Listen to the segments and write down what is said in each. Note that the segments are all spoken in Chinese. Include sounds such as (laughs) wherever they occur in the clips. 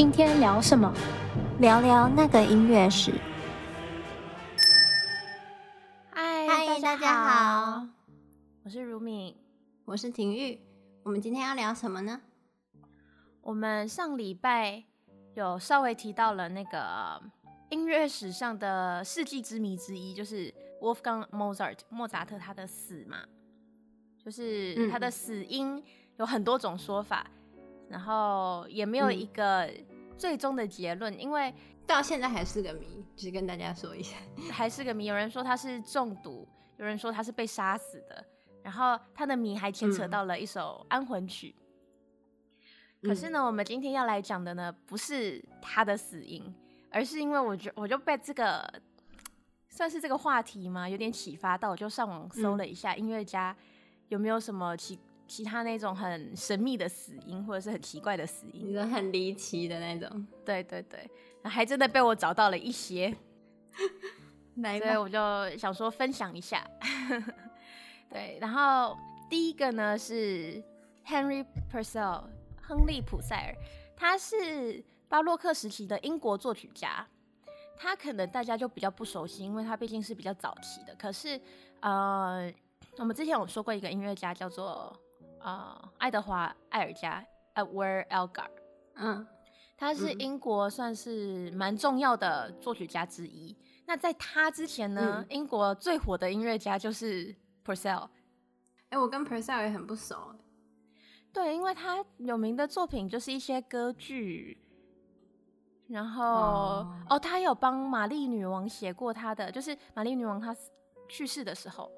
今天聊什么？聊聊那个音乐史。嗨，大家好，我是如敏，我是婷玉。我们今天要聊什么呢？我们上礼拜有稍微提到了那个音乐史上的世纪之谜之一，就是 Wolfgang Mozart 莫扎特他的死嘛，就是他的死因有很多种说法。然后也没有一个最终的结论，嗯、因为到现在还是个谜，就是跟大家说一下，还是个谜。有人说他是中毒，有人说他是被杀死的，然后他的谜还牵扯到了一首安魂曲。嗯、可是呢，我们今天要来讲的呢，不是他的死因，而是因为我觉我就被这个算是这个话题嘛，有点启发到，我就上网搜了一下音乐家有没有什么奇。其他那种很神秘的死因，或者是很奇怪的死因，你说很离奇的那种，对对对，还真的被我找到了一些，(laughs) 所以我就想说分享一下。(laughs) 对，然后第一个呢是 Henry Purcell，亨利普塞尔，他是巴洛克时期的英国作曲家，他可能大家就比较不熟悉，因为他毕竟是比较早期的。可是呃，我们之前有说过一个音乐家叫做。啊、呃，爱德华·艾尔加 （Edward Elgar），嗯，他是英国算是蛮重要的作曲家之一。嗯、那在他之前呢，嗯、英国最火的音乐家就是 Purcell。哎、欸，我跟 Purcell 也很不熟。对，因为他有名的作品就是一些歌剧，然后哦，哦，他有帮玛丽女王写过他的，就是玛丽女王她去世的时候。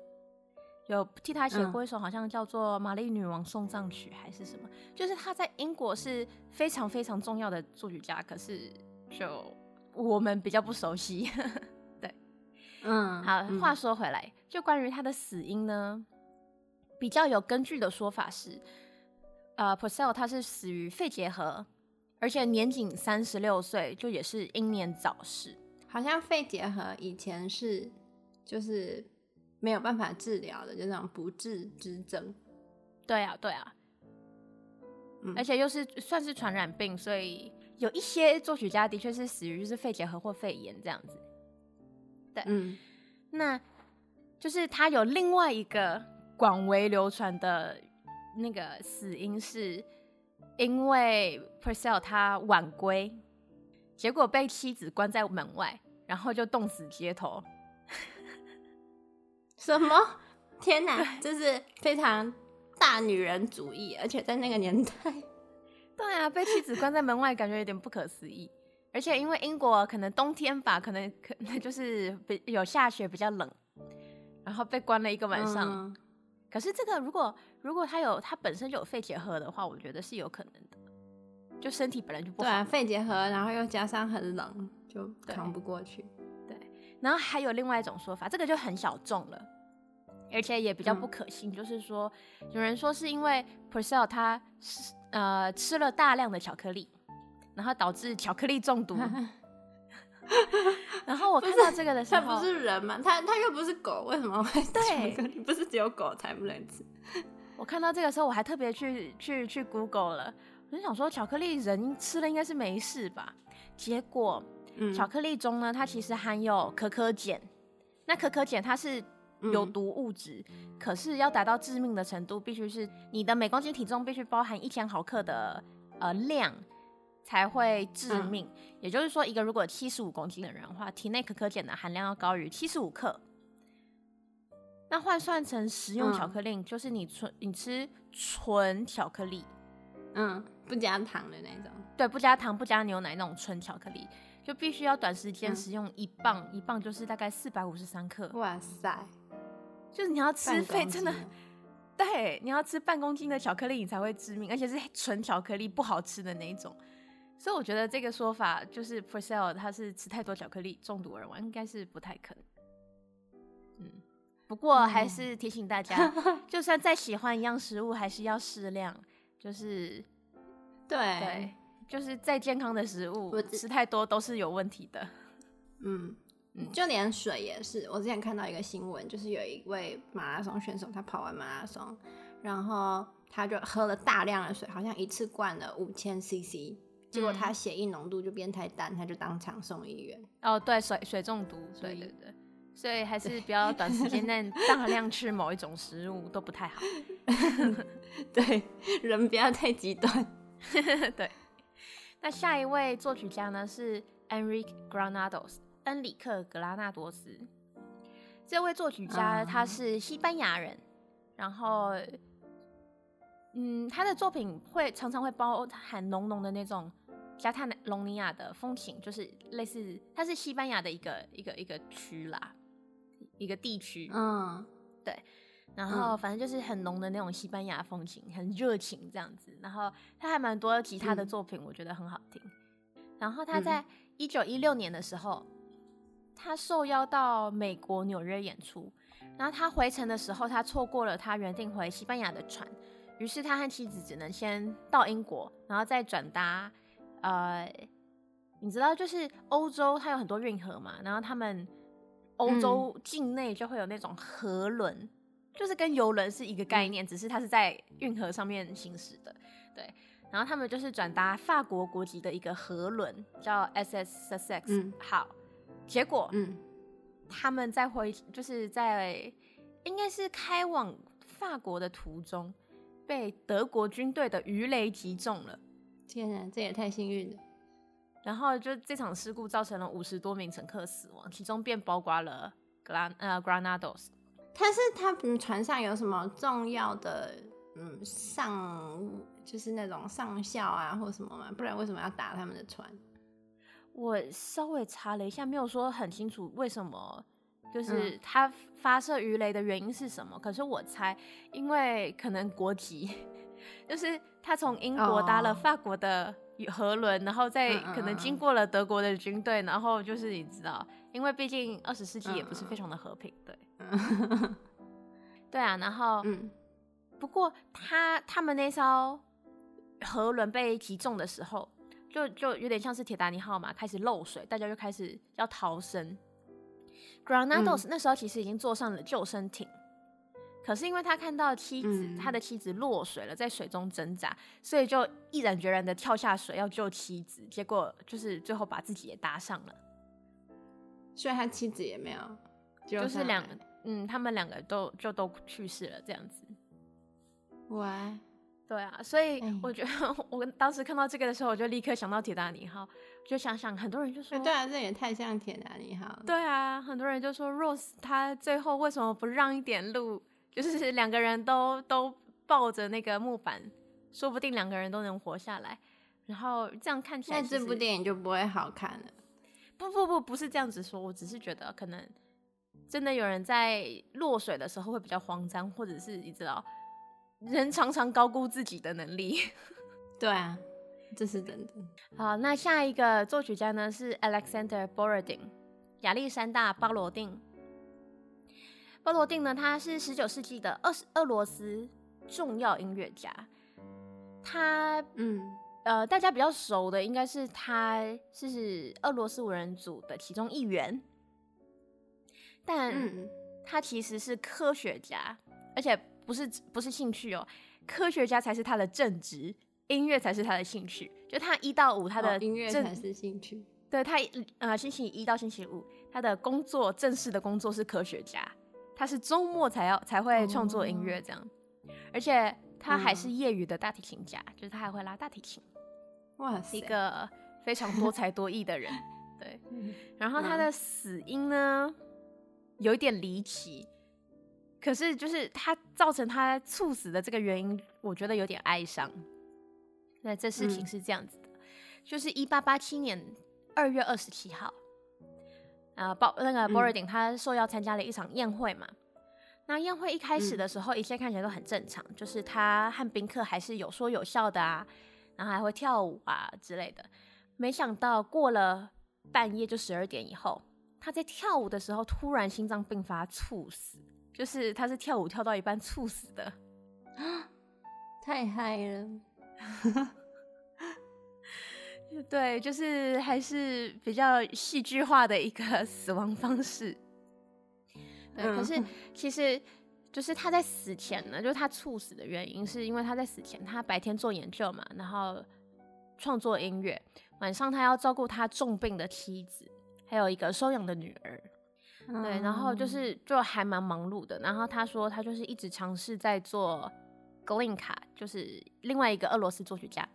有替他写过一首，好像叫做《玛丽女王送葬曲》还是什么，就是他在英国是非常非常重要的作曲家，可是就我们比较不熟悉。(laughs) 对，嗯，好，话说回来，就关于他的死因呢，比较有根据的说法是，呃，Purcell 他是死于肺结核，而且年仅三十六岁，就也是英年早逝。好像肺结核以前是就是。没有办法治疗的，就那种不治之症。对啊，对啊，嗯，而且又是算是传染病，所以有一些作曲家的确是死于就是肺结核或肺炎这样子。对，嗯，那就是他有另外一个广为流传的那个死因，是因为 Purcell 他晚归，结果被妻子关在门外，然后就冻死街头。什么？天哪，这是非常大女人主义，而且在那个年代，对啊，被妻子关在门外，感觉有点不可思议。而且因为英国可能冬天吧，可能可能就是比有下雪，比较冷，然后被关了一个晚上。嗯、可是这个如果如果他有他本身就有肺结核的话，我觉得是有可能的，就身体本来就不好。对啊，肺结核，然后又加上很冷，就扛不过去。然后还有另外一种说法，这个就很小众了，而且也比较不可信。嗯、就是说，有人说是因为 Purcell 他呃吃了大量的巧克力，然后导致巧克力中毒。(laughs) 然后我看到这个的 (laughs) 时候，他不是人吗？他他又不是狗，为什么会对？不是只有狗才不能吃。我看到这个时候，我还特别去去去 Google 了，我就想说巧克力人吃了应该是没事吧？结果。嗯、巧克力中呢，它其实含有可可碱。那可可碱它是有毒物质，嗯、可是要达到致命的程度，必须是你的每公斤体重必须包含一千毫克的呃量才会致命。嗯、也就是说，一个如果七十五公斤的人的话，体内可可碱的含量要高于七十五克。那换算成食用巧克力，嗯、就是你纯你吃纯巧克力，嗯，不加糖的那种，对，不加糖不加牛奶那种纯巧克力。就必须要短时间食用一磅，嗯、一磅就是大概四百五十三克。哇塞！就是你要吃费真的，对，你要吃半公斤的巧克力，你才会致命，而且是纯巧克力，不好吃的那一种。所以我觉得这个说法就是 Purcell 他是吃太多巧克力中毒而亡，应该是不太可能。嗯，不过还是提醒大家，(laughs) 嗯、就算再喜欢一样食物，还是要适量。就是，对。对就是再健康的食物，我吃太多都是有问题的。嗯，就连水也是。我之前看到一个新闻，就是有一位马拉松选手，他跑完马拉松，然后他就喝了大量的水，好像一次灌了五千 CC 结果他血液浓度就变太淡，他就当场送医院。哦，对，水水中毒，对对对，所以还是比较短时间内 (laughs) 大量吃某一种食物都不太好。(laughs) 对，人不要太极端。(laughs) 对，那下一位作曲家呢是 Enrique Granados，恩里克·格拉纳多斯。这位作曲家他是西班牙人，嗯、然后。嗯，他的作品会常常会包含浓浓的那种加泰隆尼亚的风情，就是类似，它是西班牙的一个一个一个区啦，一个地区。嗯，对。然后反正就是很浓的那种西班牙风情，很热情这样子。然后他还蛮多吉他的作品，我觉得很好听。嗯、然后他在一九一六年的时候，他受邀到美国纽约演出。然后他回程的时候，他错过了他原定回西班牙的船。于是他和妻子只能先到英国，然后再转搭。呃，你知道，就是欧洲它有很多运河嘛，然后他们欧洲境内就会有那种河轮，嗯、就是跟游轮是一个概念，嗯、只是它是在运河上面行驶的。对，然后他们就是转达法国国籍的一个河轮，叫 SS Sussex 号。嗯、结果，嗯，他们在回，就是在应该是开往法国的途中。被德国军队的鱼雷击中了，天哪，这也太幸运了。然后就这场事故造成了五十多名乘客死亡，其中便包括了格拉呃 Granados。他是他们船上有什么重要的嗯上就是那种上校啊或什么吗？不然为什么要打他们的船？我稍微查了一下，没有说很清楚为什么。就是他发射鱼雷的原因是什么？嗯、可是我猜，因为可能国籍，(laughs) 就是他从英国搭了法国的河轮，哦、然后再可能经过了德国的军队，嗯嗯嗯然后就是你知道，因为毕竟二十世纪也不是非常的和平，对，嗯、(laughs) 对啊，然后，嗯、不过他他们那艘河轮被击中的时候，就就有点像是铁达尼号嘛，开始漏水，大家就开始要逃生。Granados 那时候其实已经坐上了救生艇，嗯、可是因为他看到妻子，嗯、他的妻子落水了，在水中挣扎，所以就毅然决然的跳下水要救妻子，结果就是最后把自己也搭上了，所以他妻子也没有，就是两，嗯，他们两个都就都去世了，这样子。喂。对啊，所以我觉得 (laughs) 我当时看到这个的时候，我就立刻想到铁达尼号，就想想很多人就说，对啊，这也太像铁达尼号。对啊，很多人就说 Rose 他最后为什么不让一点路，就是 (laughs) 两个人都都抱着那个木板，说不定两个人都能活下来。然后这样看起来，那这部电影就不会好看了。不不不，不是这样子说，我只是觉得可能真的有人在落水的时候会比较慌张，或者是你知道。人常常高估自己的能力，(laughs) 对啊，这是真的。好，那下一个作曲家呢是 Alexander Borodin，亚历山大·巴罗定。巴罗定呢，他是十九世纪的俄俄罗斯重要音乐家。他，嗯，呃，大家比较熟的应该是他是俄罗斯五人组的其中一员，但他其实是科学家，而且。不是不是兴趣哦，科学家才是他的正职，音乐才是他的兴趣。就他一到五，他的、哦、音乐才是兴趣。对他，呃，星期一到星期五，他的工作正式的工作是科学家。他是周末才要才会创作音乐这样，哦、而且他还是业余的大提琴家，嗯、就是他还会拉大提琴。哇塞，一个非常多才多艺的人。对，(laughs) 然后他的死因呢，有一点离奇。可是，就是他造成他猝死的这个原因，我觉得有点哀伤。那这事情是这样子的，嗯、就是一八八七年二月二十七号，啊，鲍那个 Borodin 他受邀参加了一场宴会嘛。嗯、那宴会一开始的时候，一切看起来都很正常，嗯、就是他和宾客还是有说有笑的啊，然后还会跳舞啊之类的。没想到过了半夜，就十二点以后，他在跳舞的时候突然心脏病发猝死。就是他是跳舞跳到一半猝死的，太嗨了。(laughs) 对，就是还是比较戏剧化的一个 (laughs) 死亡方式。对，嗯、可是其实就是他在死前呢，就是他猝死的原因是因为他在死前，他白天做研究嘛，然后创作音乐，晚上他要照顾他重病的妻子，还有一个收养的女儿。嗯、对，然后就是就还蛮忙碌的。然后他说他就是一直尝试在做 Glinka，就是另外一个俄罗斯作曲家。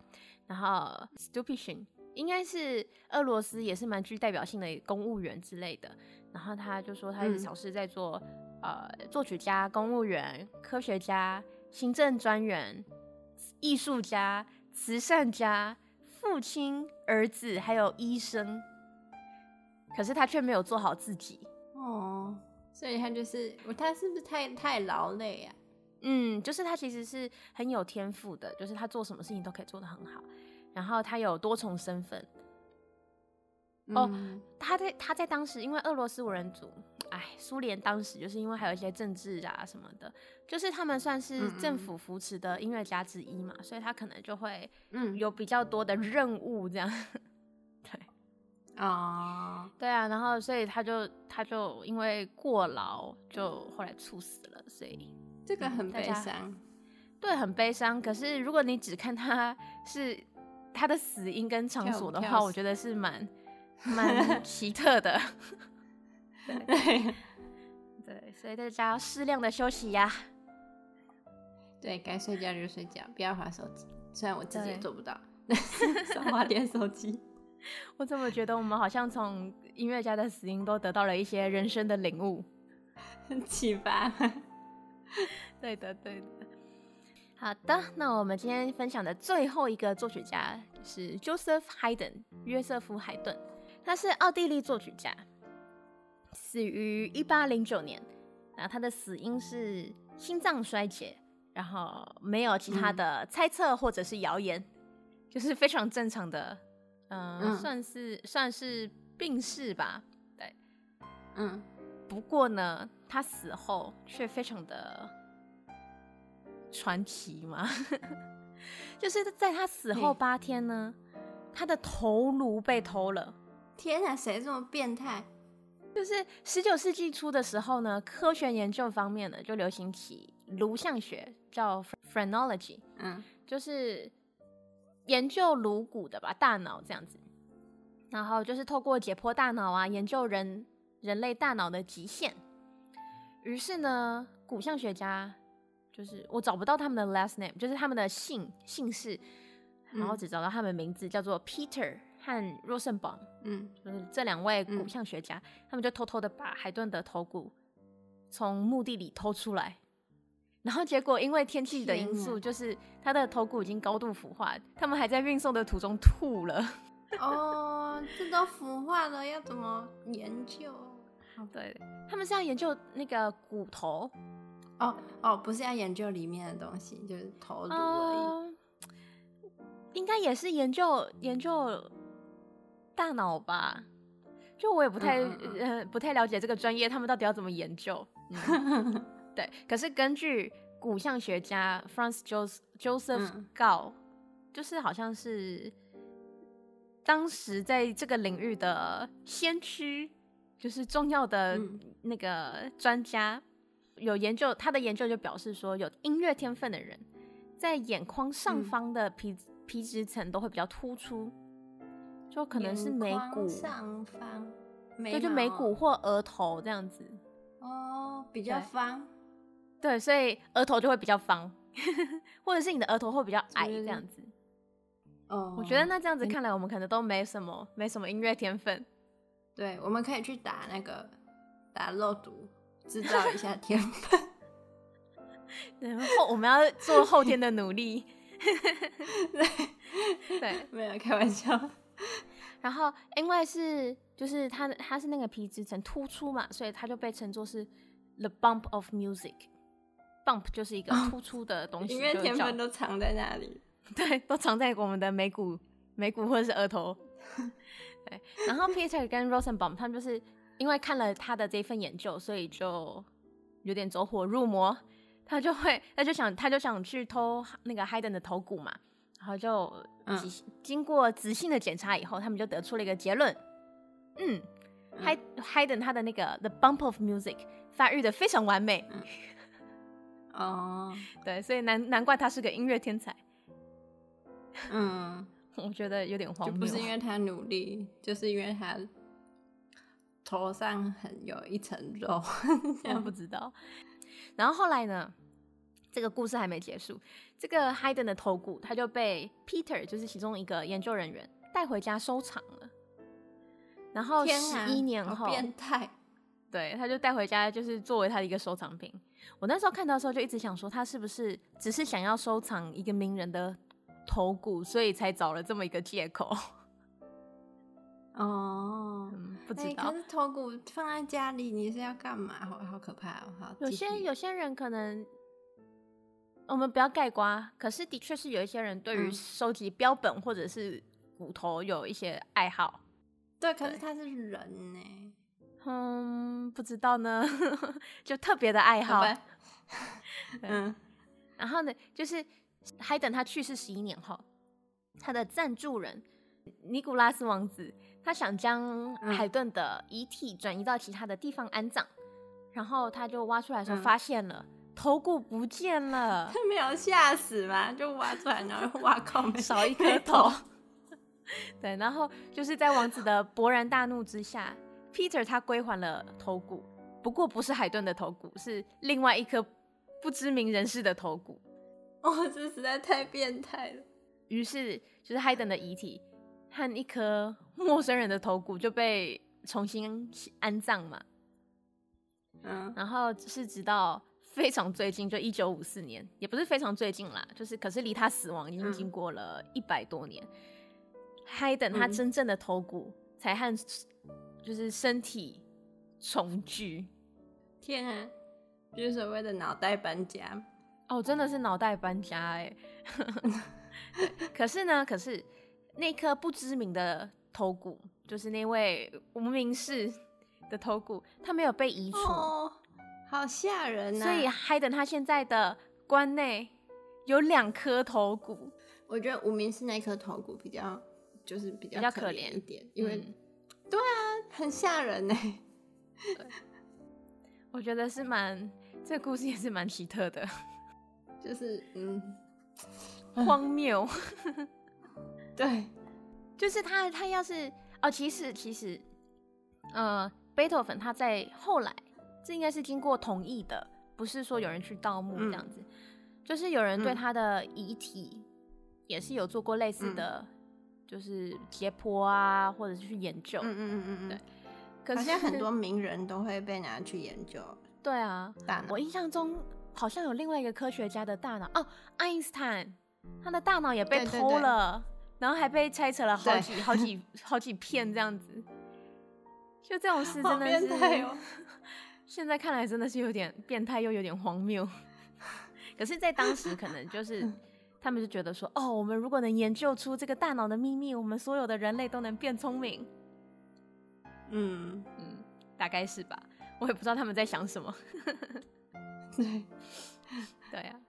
然后 Stupin 应该是俄罗斯也是蛮具代表性的公务员之类的。然后他就说他一直尝试在做、嗯、呃作曲家、公务员、科学家、行政专员、艺术家、慈善家、父亲、儿子，还有医生。可是他却没有做好自己。哦，所以他就是他是不是太太劳累啊？嗯，就是他其实是很有天赋的，就是他做什么事情都可以做得很好。然后他有多重身份。哦，他在他在当时，因为俄罗斯五人组，哎，苏联当时就是因为还有一些政治啊什么的，就是他们算是政府扶持的音乐家之一嘛，所以他可能就会嗯有比较多的任务这样。对。啊，uh, 对啊，然后所以他就他就因为过劳，就后来猝死了，所以这个很悲伤，嗯，对，很悲伤。可是如果你只看他是他的死因跟场所的话，我觉得是蛮 (laughs) 蛮奇特的。对对，所以大家要适量的休息呀。对，该睡觉就睡觉，不要划手机。虽然我自己也做不到，(laughs) 少滑点手机。我怎么觉得我们好像从音乐家的死因都得到了一些人生的领悟，启发。(laughs) 对的，对的。好的，那我们今天分享的最后一个作曲家是 Joseph Haydn，约瑟夫·海顿。他是奥地利作曲家，死于一八零九年。那他的死因是心脏衰竭，然后没有其他的猜测或者是谣言，嗯、就是非常正常的。呃、嗯，算是算是病逝吧，对，嗯，不过呢，他死后却非常的传奇嘛，(laughs) 就是在他死后八天呢，他的头颅被偷了。天哪，谁这么变态？就是十九世纪初的时候呢，科学研究方面呢就流行起颅相学，叫 phrenology，嗯，就是。研究颅骨的吧，大脑这样子，然后就是透过解剖大脑啊，研究人人类大脑的极限。于是呢，骨相学家就是我找不到他们的 last name，就是他们的姓姓氏，然后只找到他们名字叫做 Peter 和 Rosenbaum，嗯，就是这两位骨相学家，嗯、他们就偷偷的把海顿的头骨从墓地里偷出来。然后结果因为天气的因素，就是他的头骨已经高度腐化，他们还在运送的途中吐了。哦，这都腐化了，要怎么研究？对，他们是要研究那个骨头。哦哦，不是要研究里面的东西，就是头颅而已。呃，应该也是研究研究大脑吧？就我也不太嗯嗯嗯呃不太了解这个专业，他们到底要怎么研究？(laughs) 嗯对，可是根据骨相学家 Franz Joseph Gall，、嗯、就是好像是当时在这个领域的先驱，就是重要的那个专家，嗯、有研究他的研究就表示说，有音乐天分的人，在眼眶上方的皮、嗯、皮质层都会比较突出，就可能是眉骨上方，对，就眉骨或额头这样子，哦，比较方。对，所以额头就会比较方，(laughs) 或者是你的额头会比较矮这样子。哦，我觉得那这样子看来，我们可能都没什么，没什么音乐天分。(laughs) 对，我们可以去打那个打肉毒，制造一下天分。(laughs) 然后我们要做后天的努力。对，对，没有开玩笑。然后因为是就是它它是那个皮质层突出嘛，所以它就被称作是 the bump of music。Bump 就是一个突出的东西，音乐天分都藏在那里，(laughs) 对，都藏在我们的眉骨、眉骨或者是额头。(laughs) 对，然后 Peter 跟 Rosenbaum 他们就是因为看了他的这份研究，所以就有点走火入魔，他就会，他就想，他就想去偷那个 Hayden 的头骨嘛，然后就经过仔细的检查以后，他们就得出了一个结论，嗯 Hayden 他的那个 The Bump of Music 发育的非常完美。嗯哦，对，所以难难怪他是个音乐天才。嗯，(laughs) 我觉得有点荒谬。就不是因为他努力，就是因为他头上很有一层肉，(laughs) 我不知道。然后后来呢？这个故事还没结束。这个 Haydn 的头骨，他就被 Peter，就是其中一个研究人员带回家收藏了。然后十一年后，变态，对，他就带回家，就是作为他的一个收藏品。我那时候看到的时候，就一直想说，他是不是只是想要收藏一个名人的头骨，所以才找了这么一个借口？(laughs) 哦、嗯，不知道。可是头骨放在家里，你是要干嘛？好好可怕哦！好，有些有些人可能。我们不要盖瓜，可是的确是有一些人对于收集标本或者是骨头有一些爱好。嗯、对，可是他是人呢，嗯，不知道呢，(laughs) 就特别的爱好。(laughs) 嗯，然后呢，就是 Haydn 他去世十一年后，他的赞助人尼古拉斯王子，他想将海顿的遗体转移到其他的地方安葬，嗯、然后他就挖出来的时候发现了。嗯头骨不见了，(laughs) 他没有吓死吗？就挖出来，然后挖空，少一颗头。对，然后就是在王子的勃然大怒之下，Peter 他归还了头骨，不过不是海顿的头骨，是另外一颗不知名人士的头骨。(laughs) 哦，这实在太变态了。于是，就是海顿的遗体和一颗陌生人的头骨就被重新安葬嘛。嗯，然后是直到。非常最近，就一九五四年，也不是非常最近啦，就是可是离他死亡已经经过了一百多年。Haydn、嗯、他真正的头骨才和就是身体重聚。天啊，就是所谓的脑袋搬家哦，真的是脑袋搬家哎。(laughs) 可是呢，可是那颗不知名的头骨，就是那位无名氏的头骨，他没有被移除。哦好吓人呐、啊！所以 Haydn 他现在的棺内有两颗头骨。我觉得无名氏那颗头骨比较就是比较可怜一点，因为、嗯、对啊，很吓人呢。(laughs) 我觉得是蛮这个故事也是蛮奇特的，就是嗯荒谬。(laughs) 对，就是他他要是哦，其实其实呃，贝多芬他在后来。这应该是经过同意的，不是说有人去盗墓这样子，嗯、就是有人对他的遗体也是有做过类似的，嗯、就是解剖啊，或者是去研究。嗯嗯嗯嗯，对。可是很多名人都会被拿去研究。(laughs) 对啊，大脑。我印象中好像有另外一个科学家的大脑哦，爱因斯坦，他的大脑也被偷了，然后还被拆成了好几好几 (laughs) 好几片这样子。就这种事真的是。(laughs) 现在看来真的是有点变态，又有点荒谬。可是，在当时可能就是他们就觉得说，哦，我们如果能研究出这个大脑的秘密，我们所有的人类都能变聪明。嗯嗯，大概是吧。我也不知道他们在想什么。(laughs) 对 (laughs) 对啊，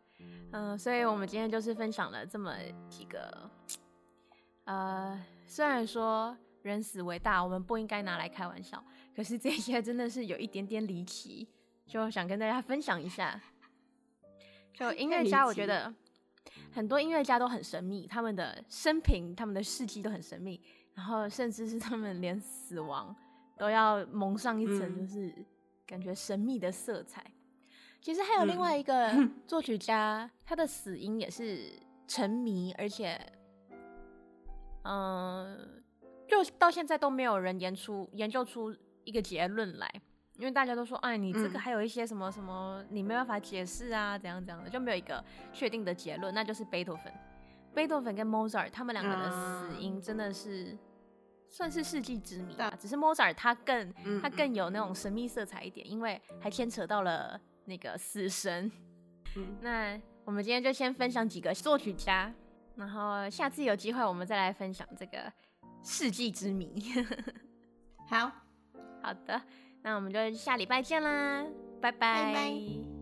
嗯，所以我们今天就是分享了这么几个。呃，虽然说人死为大，我们不应该拿来开玩笑。可是这些真的是有一点点离奇，就想跟大家分享一下。就音乐家，我觉得 (laughs) 很多音乐家都很神秘，他们的生平、他们的事迹都很神秘，然后甚至是他们连死亡都要蒙上一层，就是感觉神秘的色彩。嗯、其实还有另外一个 (laughs) 作曲家，嗯、他的死因也是沉迷，而且，嗯、呃，就到现在都没有人研出研究出。一个结论来，因为大家都说，哎，你这个还有一些什么什么，你没办法解释啊，怎样怎样的，就没有一个确定的结论，那就是贝多芬。贝多芬跟莫扎尔他们两个的死因真的是算是世纪之谜吧，只是莫扎尔他更他更有那种神秘色彩一点，因为还牵扯到了那个死神。(laughs) 那我们今天就先分享几个作曲家，然后下次有机会我们再来分享这个世纪之谜。(laughs) 好。好的，那我们就下礼拜见啦，拜拜。